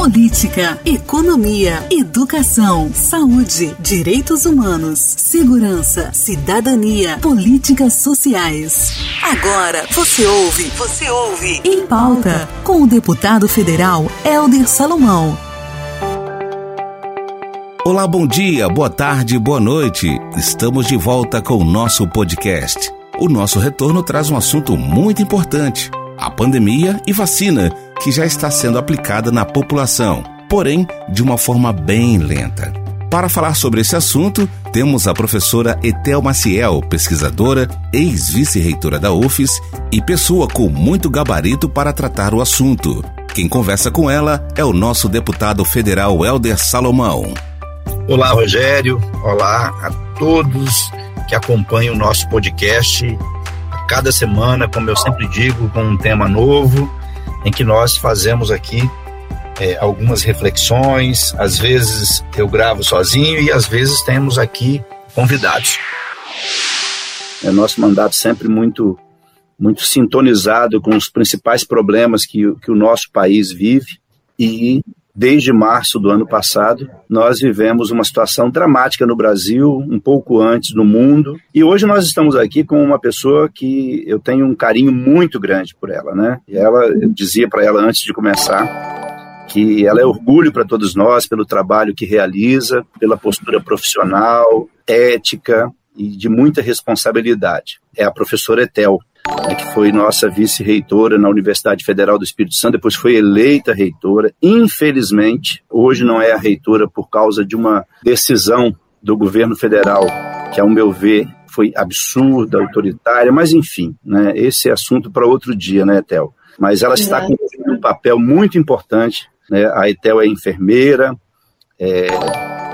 política, economia, educação, saúde, direitos humanos, segurança, cidadania, políticas sociais. Agora você ouve, você ouve em pauta com o deputado federal Helder Salomão. Olá, bom dia, boa tarde, boa noite. Estamos de volta com o nosso podcast. O nosso retorno traz um assunto muito importante: a pandemia e vacina que já está sendo aplicada na população, porém de uma forma bem lenta. Para falar sobre esse assunto, temos a professora Etel Maciel, pesquisadora, ex-vice-reitora da UFES e pessoa com muito gabarito para tratar o assunto. Quem conversa com ela é o nosso deputado federal Helder Salomão. Olá, Rogério. Olá a todos que acompanham o nosso podcast. Cada semana, como eu sempre digo, com um tema novo em que nós fazemos aqui é, algumas reflexões. Às vezes eu gravo sozinho e às vezes temos aqui convidados. É nosso mandato sempre muito muito sintonizado com os principais problemas que, que o nosso país vive e Desde março do ano passado, nós vivemos uma situação dramática no Brasil, um pouco antes no mundo, e hoje nós estamos aqui com uma pessoa que eu tenho um carinho muito grande por ela, né? E ela, eu dizia para ela antes de começar que ela é orgulho para todos nós pelo trabalho que realiza, pela postura profissional, ética e de muita responsabilidade. É a professora Etel que foi nossa vice-reitora na Universidade Federal do Espírito Santo, depois foi eleita reitora. Infelizmente, hoje não é a reitora por causa de uma decisão do governo federal, que, ao meu ver, foi absurda, autoritária, mas enfim, né, esse é assunto para outro dia, né, Etel? Mas ela está cumprindo um papel muito importante. Né? A Etel é enfermeira, é,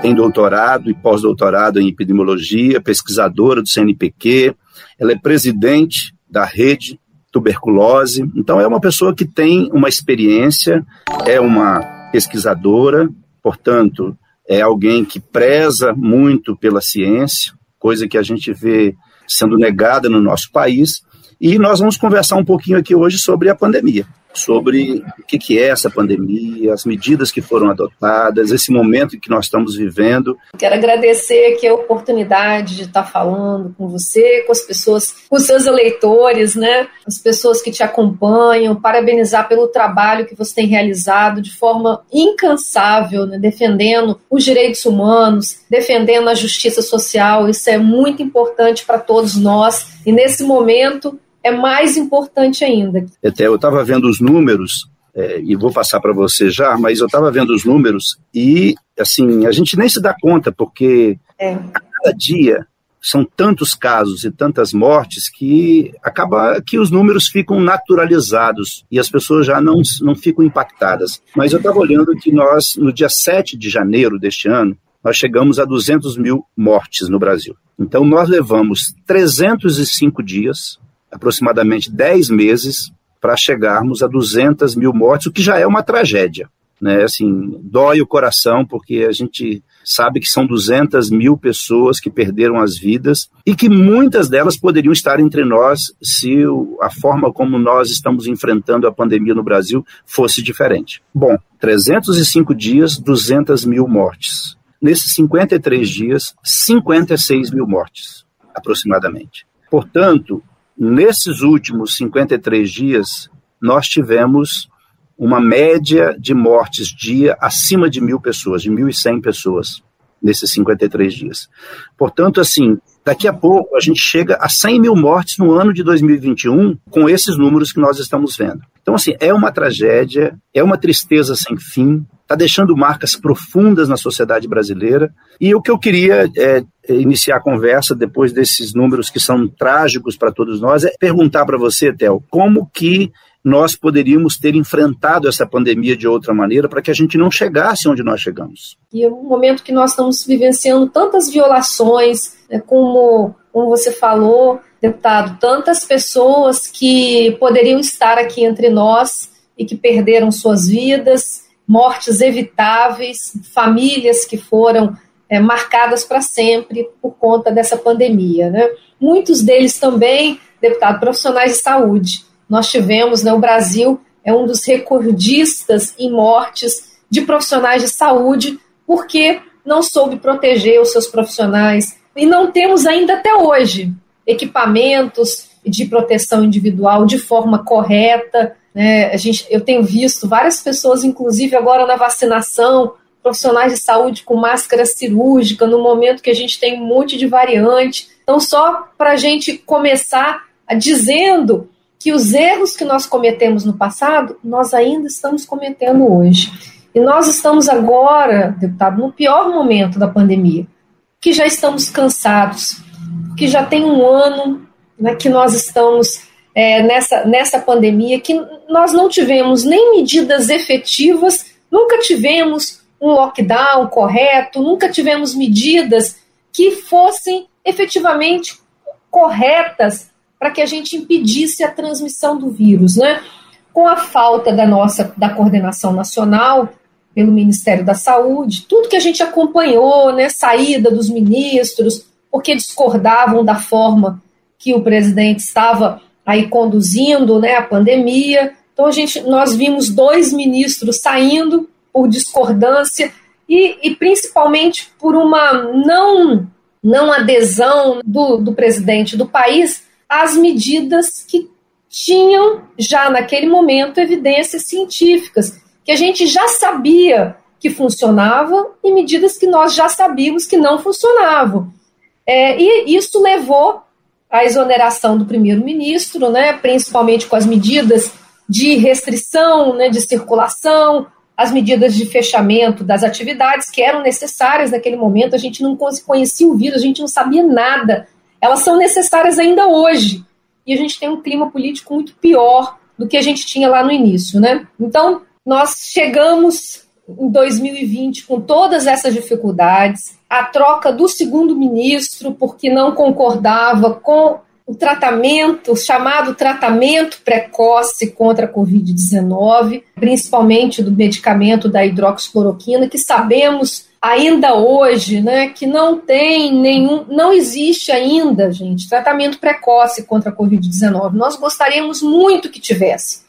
tem doutorado e pós-doutorado em epidemiologia, pesquisadora do CNPq, ela é presidente da rede tuberculose. Então, é uma pessoa que tem uma experiência, é uma pesquisadora, portanto, é alguém que preza muito pela ciência, coisa que a gente vê sendo negada no nosso país. E nós vamos conversar um pouquinho aqui hoje sobre a pandemia sobre o que, é essa pandemia, as medidas que foram adotadas, esse momento em que nós estamos vivendo. Quero agradecer aqui a oportunidade de estar falando com você, com as pessoas, com os seus eleitores, né? As pessoas que te acompanham, parabenizar pelo trabalho que você tem realizado de forma incansável, né? defendendo os direitos humanos, defendendo a justiça social. Isso é muito importante para todos nós. E nesse momento, é mais importante ainda. Até eu estava vendo os números, é, e vou passar para você já, mas eu estava vendo os números e, assim, a gente nem se dá conta, porque é. a cada dia são tantos casos e tantas mortes que acaba que os números ficam naturalizados e as pessoas já não, não ficam impactadas. Mas eu estava olhando que nós, no dia 7 de janeiro deste ano, nós chegamos a 200 mil mortes no Brasil. Então, nós levamos 305 dias aproximadamente 10 meses para chegarmos a 200 mil mortes, o que já é uma tragédia. Né? Assim, dói o coração, porque a gente sabe que são 200 mil pessoas que perderam as vidas e que muitas delas poderiam estar entre nós se a forma como nós estamos enfrentando a pandemia no Brasil fosse diferente. Bom, 305 dias, 200 mil mortes. Nesses 53 dias, 56 mil mortes, aproximadamente. Portanto, Nesses últimos 53 dias, nós tivemos uma média de mortes dia acima de mil pessoas, de 1.100 pessoas, nesses 53 dias. Portanto, assim, daqui a pouco a gente chega a 100 mil mortes no ano de 2021 com esses números que nós estamos vendo. Então, assim, é uma tragédia, é uma tristeza sem fim, está deixando marcas profundas na sociedade brasileira. E o que eu queria é, é, iniciar a conversa depois desses números que são trágicos para todos nós é perguntar para você, Tel, como que nós poderíamos ter enfrentado essa pandemia de outra maneira para que a gente não chegasse onde nós chegamos. E é um momento que nós estamos vivenciando tantas violações, né, como, como você falou, deputado, tantas pessoas que poderiam estar aqui entre nós e que perderam suas vidas, mortes evitáveis, famílias que foram é, marcadas para sempre por conta dessa pandemia. Né? Muitos deles também, deputado, profissionais de saúde. Nós tivemos, né, o Brasil é um dos recordistas em mortes de profissionais de saúde porque não soube proteger os seus profissionais. E não temos ainda até hoje equipamentos de proteção individual de forma correta. Né? A gente, eu tenho visto várias pessoas, inclusive agora na vacinação, profissionais de saúde com máscara cirúrgica, no momento que a gente tem um monte de variante. Então, só para a gente começar dizendo que os erros que nós cometemos no passado, nós ainda estamos cometendo hoje. E nós estamos agora, deputado, no pior momento da pandemia, que já estamos cansados, que já tem um ano né, que nós estamos é, nessa, nessa pandemia, que nós não tivemos nem medidas efetivas, nunca tivemos um lockdown correto, nunca tivemos medidas que fossem efetivamente corretas para que a gente impedisse a transmissão do vírus, né? Com a falta da nossa da coordenação nacional pelo Ministério da Saúde, tudo que a gente acompanhou, né, saída dos ministros, porque discordavam da forma que o presidente estava aí conduzindo, né, a pandemia. Então a gente nós vimos dois ministros saindo por discordância e, e principalmente por uma não não adesão do, do presidente do país às medidas que tinham já naquele momento evidências científicas, que a gente já sabia que funcionavam e medidas que nós já sabíamos que não funcionavam. É, e isso levou à exoneração do primeiro-ministro, né, principalmente com as medidas de restrição né, de circulação, as medidas de fechamento das atividades que eram necessárias naquele momento. A gente não conhecia o vírus, a gente não sabia nada elas são necessárias ainda hoje. E a gente tem um clima político muito pior do que a gente tinha lá no início, né? Então, nós chegamos em 2020 com todas essas dificuldades, a troca do segundo ministro porque não concordava com o tratamento, o chamado tratamento precoce contra a Covid-19, principalmente do medicamento da hidroxicloroquina, que sabemos ainda hoje, né, que não tem nenhum, não existe ainda, gente, tratamento precoce contra a Covid-19. Nós gostaríamos muito que tivesse.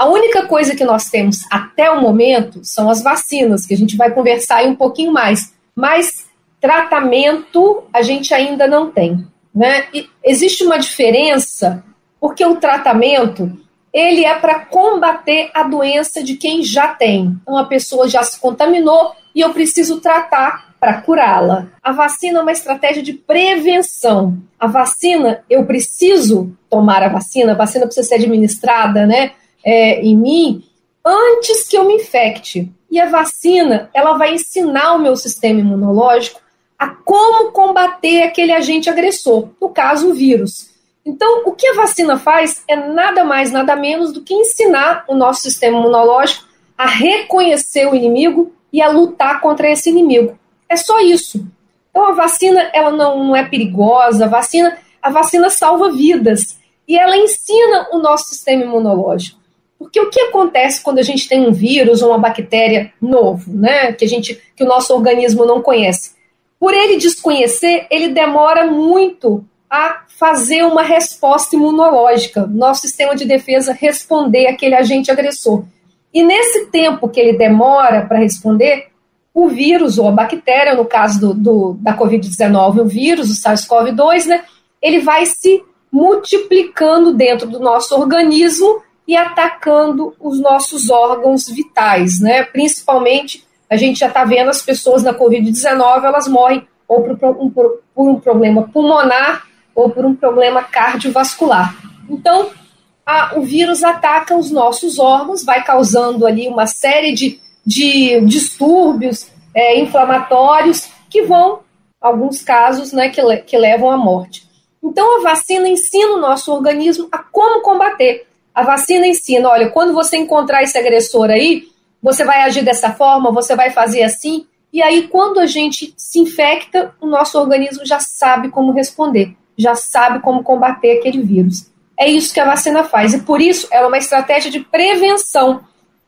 A única coisa que nós temos até o momento são as vacinas, que a gente vai conversar aí um pouquinho mais. Mas tratamento a gente ainda não tem. Né? E existe uma diferença, porque o tratamento ele é para combater a doença de quem já tem. Então a pessoa já se contaminou, e eu preciso tratar para curá-la. A vacina é uma estratégia de prevenção. A vacina, eu preciso tomar a vacina, a vacina precisa ser administrada né, é, em mim antes que eu me infecte. E a vacina, ela vai ensinar o meu sistema imunológico a como combater aquele agente agressor, no caso, o vírus. Então, o que a vacina faz é nada mais, nada menos do que ensinar o nosso sistema imunológico a reconhecer o inimigo e a lutar contra esse inimigo. É só isso. Então a vacina ela não, é perigosa, a vacina, a vacina salva vidas e ela ensina o nosso sistema imunológico. Porque o que acontece quando a gente tem um vírus ou uma bactéria novo, né, que a gente que o nosso organismo não conhece? Por ele desconhecer, ele demora muito a fazer uma resposta imunológica, nosso sistema de defesa responder àquele agente agressor. E nesse tempo que ele demora para responder, o vírus ou a bactéria, no caso do, do da Covid-19, o vírus, o SARS-CoV-2, né, ele vai se multiplicando dentro do nosso organismo e atacando os nossos órgãos vitais, né? Principalmente, a gente já está vendo as pessoas na Covid-19, elas morrem ou por um, por um problema pulmonar ou por um problema cardiovascular. Então, a, o vírus ataca os nossos órgãos, vai causando ali uma série de, de distúrbios é, inflamatórios que vão, alguns casos, né, que, que levam à morte. Então, a vacina ensina o nosso organismo a como combater. A vacina ensina, olha, quando você encontrar esse agressor aí, você vai agir dessa forma, você vai fazer assim. E aí, quando a gente se infecta, o nosso organismo já sabe como responder, já sabe como combater aquele vírus. É isso que a vacina faz. E por isso ela é uma estratégia de prevenção.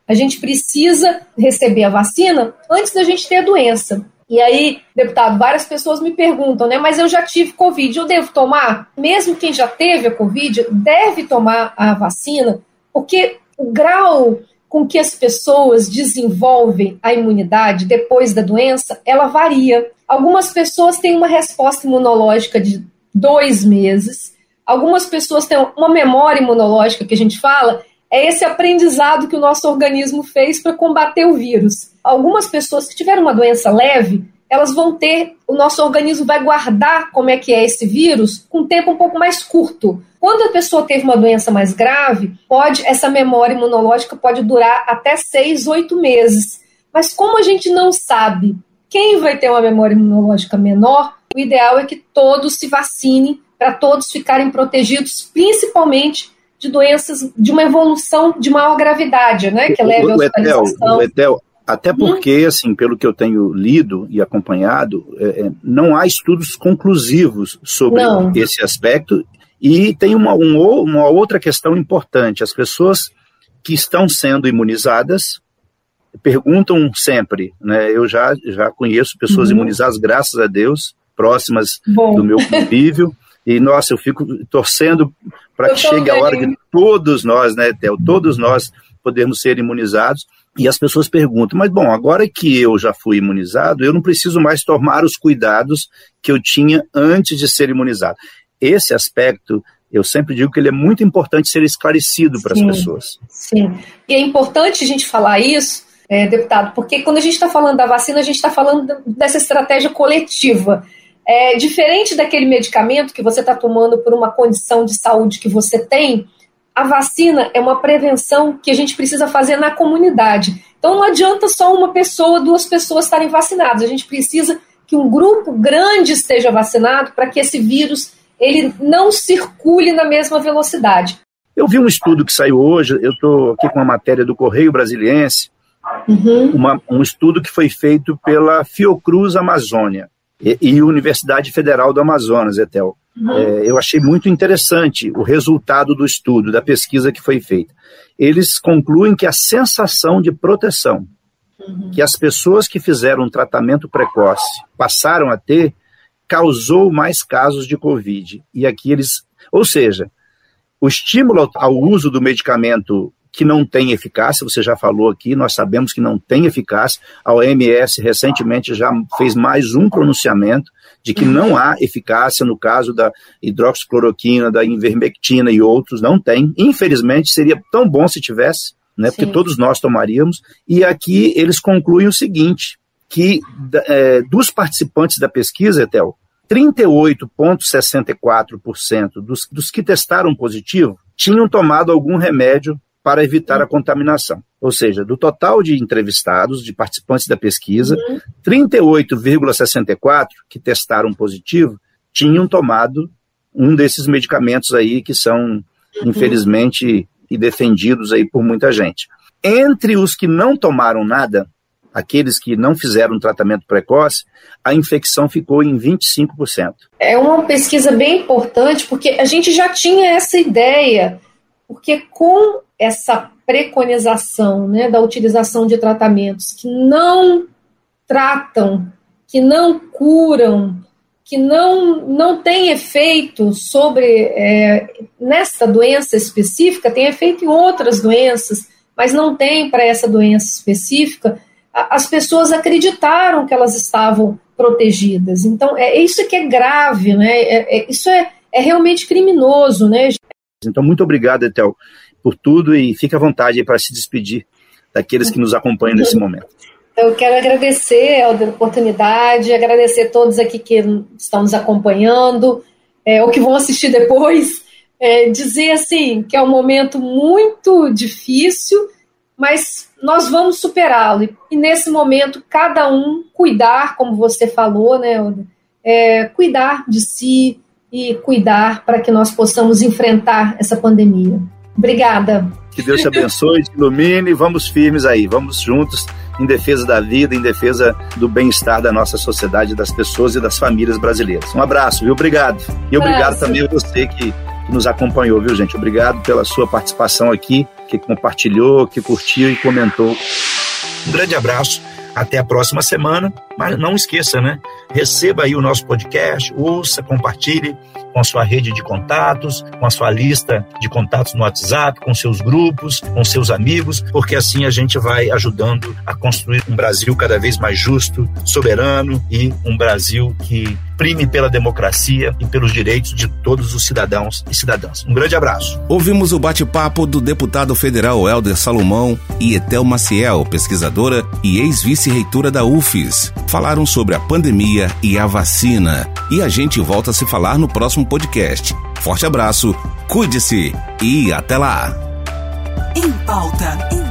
A gente precisa receber a vacina antes da gente ter a doença. E aí, deputado, várias pessoas me perguntam, né? Mas eu já tive Covid, eu devo tomar? Mesmo quem já teve a Covid deve tomar a vacina, porque o grau com que as pessoas desenvolvem a imunidade depois da doença, ela varia. Algumas pessoas têm uma resposta imunológica de dois meses, algumas pessoas têm uma memória imunológica que a gente fala, é esse aprendizado que o nosso organismo fez para combater o vírus. Algumas pessoas que tiveram uma doença leve, elas vão ter, o nosso organismo vai guardar como é que é esse vírus com um tempo um pouco mais curto. Quando a pessoa teve uma doença mais grave, pode essa memória imunológica pode durar até seis, oito meses. Mas como a gente não sabe quem vai ter uma memória imunológica menor, o ideal é que todos se vacinem para todos ficarem protegidos, principalmente de doenças de uma evolução de maior gravidade, né? Que leve à hospitalização. O Etel, até porque, hum. assim, pelo que eu tenho lido e acompanhado, é, é não há estudos conclusivos sobre não. esse aspecto. E tem uma, um, uma outra questão importante: as pessoas que estão sendo imunizadas perguntam sempre, né? Eu já, já conheço pessoas uhum. imunizadas, graças a Deus, próximas Bom. do meu convívio. E, nossa, eu fico torcendo para que chegue a hora de todos nós, né, Theo, todos nós podermos ser imunizados. E as pessoas perguntam, mas bom, agora que eu já fui imunizado, eu não preciso mais tomar os cuidados que eu tinha antes de ser imunizado. Esse aspecto, eu sempre digo que ele é muito importante ser esclarecido para as pessoas. Sim, e é importante a gente falar isso, é, deputado, porque quando a gente está falando da vacina, a gente está falando dessa estratégia coletiva. É diferente daquele medicamento que você está tomando por uma condição de saúde que você tem, a vacina é uma prevenção que a gente precisa fazer na comunidade. Então não adianta só uma pessoa, duas pessoas estarem vacinadas. A gente precisa que um grupo grande esteja vacinado para que esse vírus ele não circule na mesma velocidade. Eu vi um estudo que saiu hoje, eu estou aqui com uma matéria do Correio Brasiliense, uhum. uma, um estudo que foi feito pela Fiocruz Amazônia e, e Universidade Federal do Amazonas, Etel. Uhum. É, eu achei muito interessante o resultado do estudo, da pesquisa que foi feita. Eles concluem que a sensação de proteção uhum. que as pessoas que fizeram um tratamento precoce passaram a ter causou mais casos de Covid. E aqui eles. Ou seja, o estímulo ao uso do medicamento que não tem eficácia, você já falou aqui, nós sabemos que não tem eficácia. A OMS recentemente já fez mais um pronunciamento de que não há eficácia no caso da hidroxicloroquina, da invermectina e outros, não tem. Infelizmente, seria tão bom se tivesse, né, porque todos nós tomaríamos. E aqui eles concluem o seguinte, que é, dos participantes da pesquisa, Etel, 38,64% dos, dos que testaram positivo tinham tomado algum remédio para evitar a contaminação. Ou seja, do total de entrevistados, de participantes da pesquisa, uhum. 38,64 que testaram positivo tinham tomado um desses medicamentos aí que são, uhum. infelizmente, defendidos aí por muita gente. Entre os que não tomaram nada, aqueles que não fizeram tratamento precoce, a infecção ficou em 25%. É uma pesquisa bem importante, porque a gente já tinha essa ideia, porque com essa preconização né, da utilização de tratamentos que não tratam, que não curam, que não, não tem efeito sobre é, nesta doença específica, tem efeito em outras doenças, mas não tem para essa doença específica, as pessoas acreditaram que elas estavam protegidas. Então, é isso que é grave, né? É, é, isso é, é realmente criminoso, né? Então, muito obrigado, Etel por tudo e fique à vontade para se despedir daqueles que nos acompanham nesse momento. Eu quero agradecer a oportunidade, agradecer a todos aqui que estão nos acompanhando, é, ou que vão assistir depois. É, dizer assim que é um momento muito difícil, mas nós vamos superá-lo. E nesse momento, cada um cuidar, como você falou, né, é, cuidar de si e cuidar para que nós possamos enfrentar essa pandemia. Obrigada. Que Deus te abençoe, te ilumine. Vamos firmes aí, vamos juntos em defesa da vida, em defesa do bem-estar da nossa sociedade, das pessoas e das famílias brasileiras. Um abraço, viu? Obrigado. E obrigado também a você que, que nos acompanhou, viu, gente? Obrigado pela sua participação aqui, que compartilhou, que curtiu e comentou. Um grande abraço. Até a próxima semana. Mas não esqueça, né? Receba aí o nosso podcast, ouça, compartilhe com a sua rede de contatos, com a sua lista de contatos no WhatsApp, com seus grupos, com seus amigos, porque assim a gente vai ajudando a construir um Brasil cada vez mais justo, soberano e um Brasil que prime pela democracia e pelos direitos de todos os cidadãos e cidadãs. Um grande abraço. Ouvimos o bate-papo do deputado federal Helder Salomão e Etel Maciel, pesquisadora e ex-vice-reitora da UFES. Falaram sobre a pandemia e a vacina. E a gente volta a se falar no próximo podcast. Forte abraço, cuide-se e até lá. Em pauta.